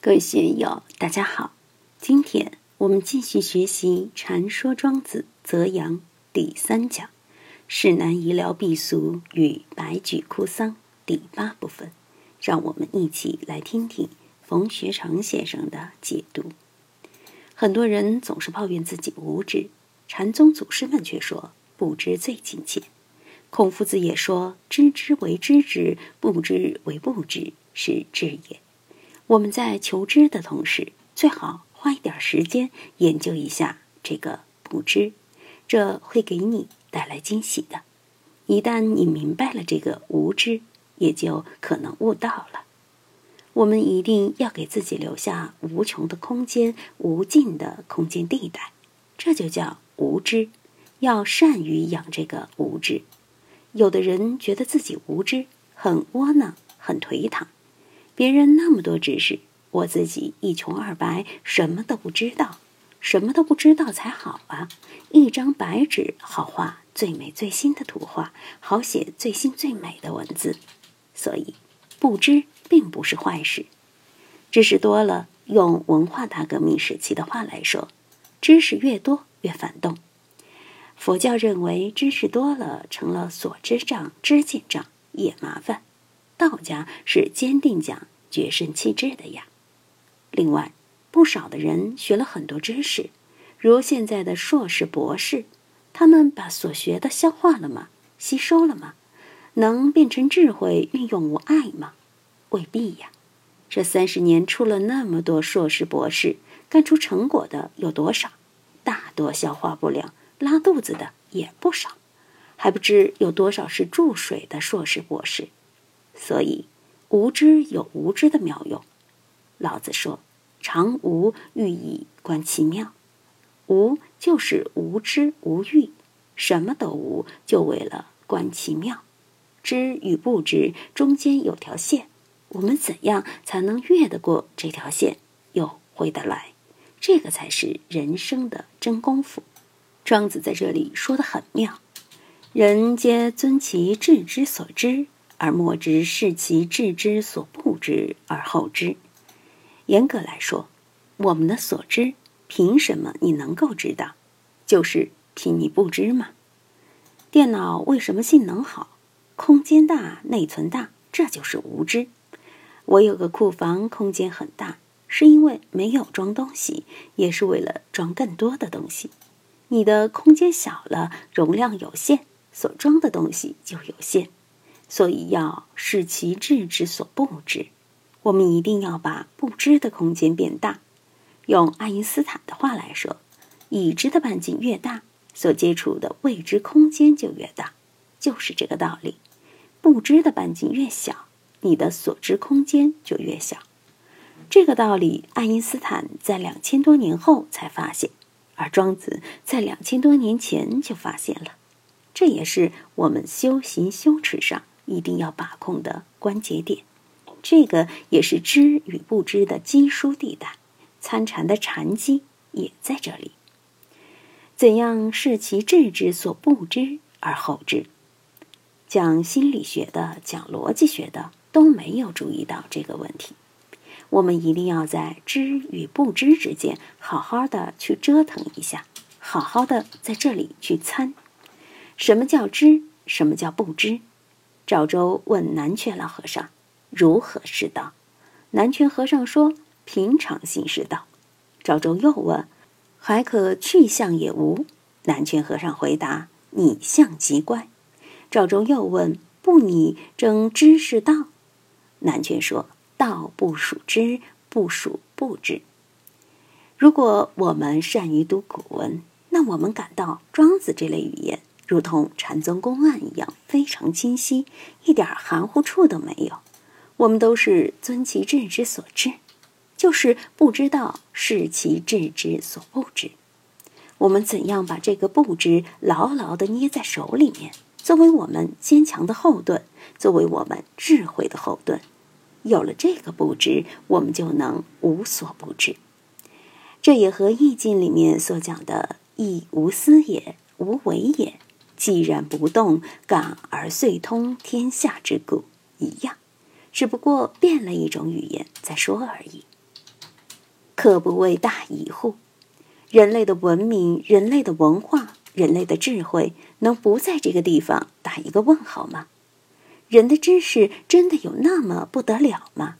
各位学友，大家好！今天我们继续学习《禅说庄子·泽阳》第三讲“世难医疗避俗与白举哭丧”第八部分，让我们一起来听听冯学成先生的解读。很多人总是抱怨自己无知，禅宗祖师们却说不知最亲切。孔夫子也说：“知之为知之，不知为不知，是知也。”我们在求知的同时，最好花一点时间研究一下这个不知，这会给你带来惊喜的。一旦你明白了这个无知，也就可能悟道了。我们一定要给自己留下无穷的空间、无尽的空间地带，这就叫无知。要善于养这个无知。有的人觉得自己无知，很窝囊，很颓唐。别人那么多知识，我自己一穷二白，什么都不知道，什么都不知道才好啊！一张白纸，好画最美最新的图画，好写最新最美的文字。所以，不知并不是坏事。知识多了，用文化大革命时期的话来说，知识越多越反动。佛教认为知识多了成了所知障、知见障，也麻烦。道家是坚定讲绝胜气质的呀。另外，不少的人学了很多知识，如现在的硕士、博士，他们把所学的消化了吗？吸收了吗？能变成智慧运用无碍吗？未必呀。这三十年出了那么多硕士、博士，干出成果的有多少？大多消化不良、拉肚子的也不少，还不知有多少是注水的硕士、博士。所以，无知有无知的妙用。老子说：“常无欲以观其妙。”无就是无知无欲，什么都无，就为了观其妙。知与不知中间有条线，我们怎样才能越得过这条线，又回得来？这个才是人生的真功夫。庄子在这里说的很妙：人皆尊其智之所知。而莫知是其智之所不知而后知。严格来说，我们的所知，凭什么你能够知道？就是凭你不知嘛。电脑为什么性能好？空间大，内存大，这就是无知。我有个库房，空间很大，是因为没有装东西，也是为了装更多的东西。你的空间小了，容量有限，所装的东西就有限。所以要视其智之所不知，我们一定要把不知的空间变大。用爱因斯坦的话来说，已知的半径越大，所接触的未知空间就越大，就是这个道理。不知的半径越小，你的所知空间就越小。这个道理，爱因斯坦在两千多年后才发现，而庄子在两千多年前就发现了。这也是我们修行修持上。一定要把控的关节点，这个也是知与不知的基疏地带，参禅的禅机也在这里。怎样视其智之所不知而后知？讲心理学的、讲逻辑学的都没有注意到这个问题。我们一定要在知与不知之间好好的去折腾一下，好好的在这里去参。什么叫知？什么叫不知？赵州问南泉老和尚：“如何是道？”南泉和尚说：“平常心是道。”赵州又问：“还可去向也无？”南泉和尚回答：“你相极怪。”赵州又问：“不拟争知是道？”南泉说：“道不属知，不属不知。如果我们善于读古文，那我们感到庄子这类语言。”如同禅宗公案一样，非常清晰，一点含糊处都没有。我们都是遵其智之所知，就是不知道是其智之所不知。我们怎样把这个不知牢牢的捏在手里面，作为我们坚强的后盾，作为我们智慧的后盾？有了这个不知，我们就能无所不知。这也和《易经》里面所讲的“亦无私也，无为也”。既然不动，感而遂通天下之故一样，只不过变了一种语言在说而已。可不为大疑乎？人类的文明、人类的文化、人类的智慧，能不在这个地方打一个问号吗？人的知识真的有那么不得了吗？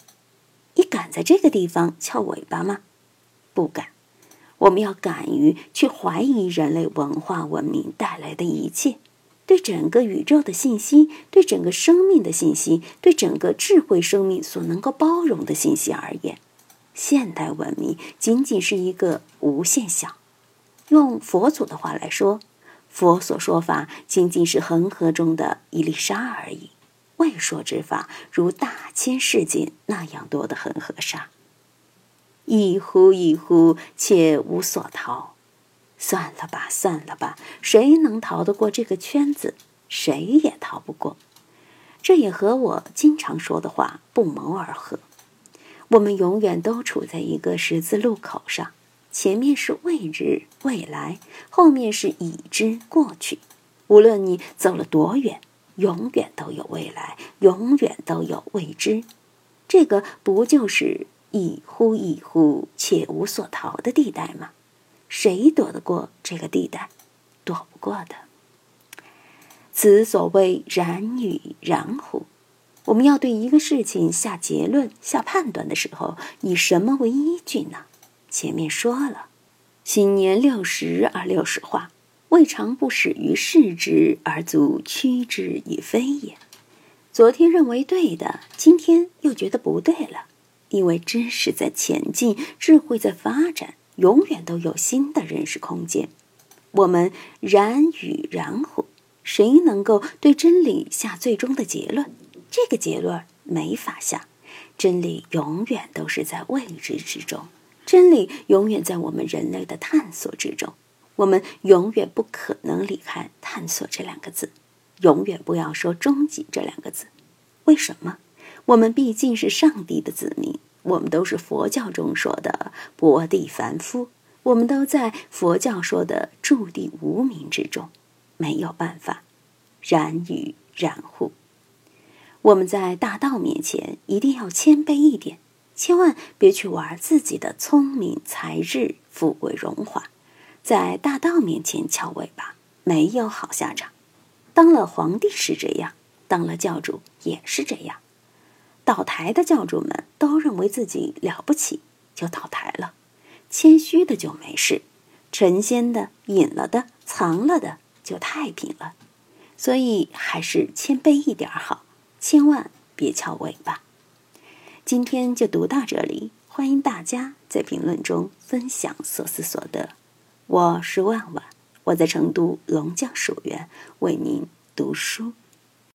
你敢在这个地方翘尾巴吗？不敢。我们要敢于去怀疑人类文化文明带来的一切，对整个宇宙的信息，对整个生命的信息，对整个智慧生命所能够包容的信息而言。现代文明仅仅是一个无限小，用佛祖的话来说，佛所说法仅仅是恒河中的一粒沙而已。未说之法如大千世界那样多的恒河沙。一呼一呼，且无所逃。算了吧，算了吧，谁能逃得过这个圈子？谁也逃不过。这也和我经常说的话不谋而合。我们永远都处在一个十字路口上，前面是未知未来，后面是已知过去。无论你走了多远，永远都有未来，永远都有未知。这个不就是一呼一呼且无所逃的地带吗？谁躲得过这个地带？躲不过的。此所谓然与然乎？我们要对一个事情下结论、下判断的时候，以什么为依据呢？前面说了，新年六十而六十化，未尝不始于视之而足趋之以非也。昨天认为对的，今天又觉得不对了，因为知识在前进，智慧在发展，永远都有新的认识空间。我们然与然乎？谁能够对真理下最终的结论？这个结论没法下，真理永远都是在未知之中，真理永远在我们人类的探索之中，我们永远不可能离开“探索”这两个字，永远不要说“终极”这两个字。为什么？我们毕竟是上帝的子民，我们都是佛教中说的薄地凡夫，我们都在佛教说的注地无名之中，没有办法，然与然乎？我们在大道面前一定要谦卑一点，千万别去玩自己的聪明才智、富贵荣华，在大道面前翘尾巴，没有好下场。当了皇帝是这样，当了教主也是这样。倒台的教主们都认为自己了不起，就倒台了；谦虚的就没事，成仙的、隐了的、藏了的就太平了。所以还是谦卑一点好。千万别翘尾巴。今天就读到这里，欢迎大家在评论中分享所思所得。我是万万，我在成都龙江书院为您读书。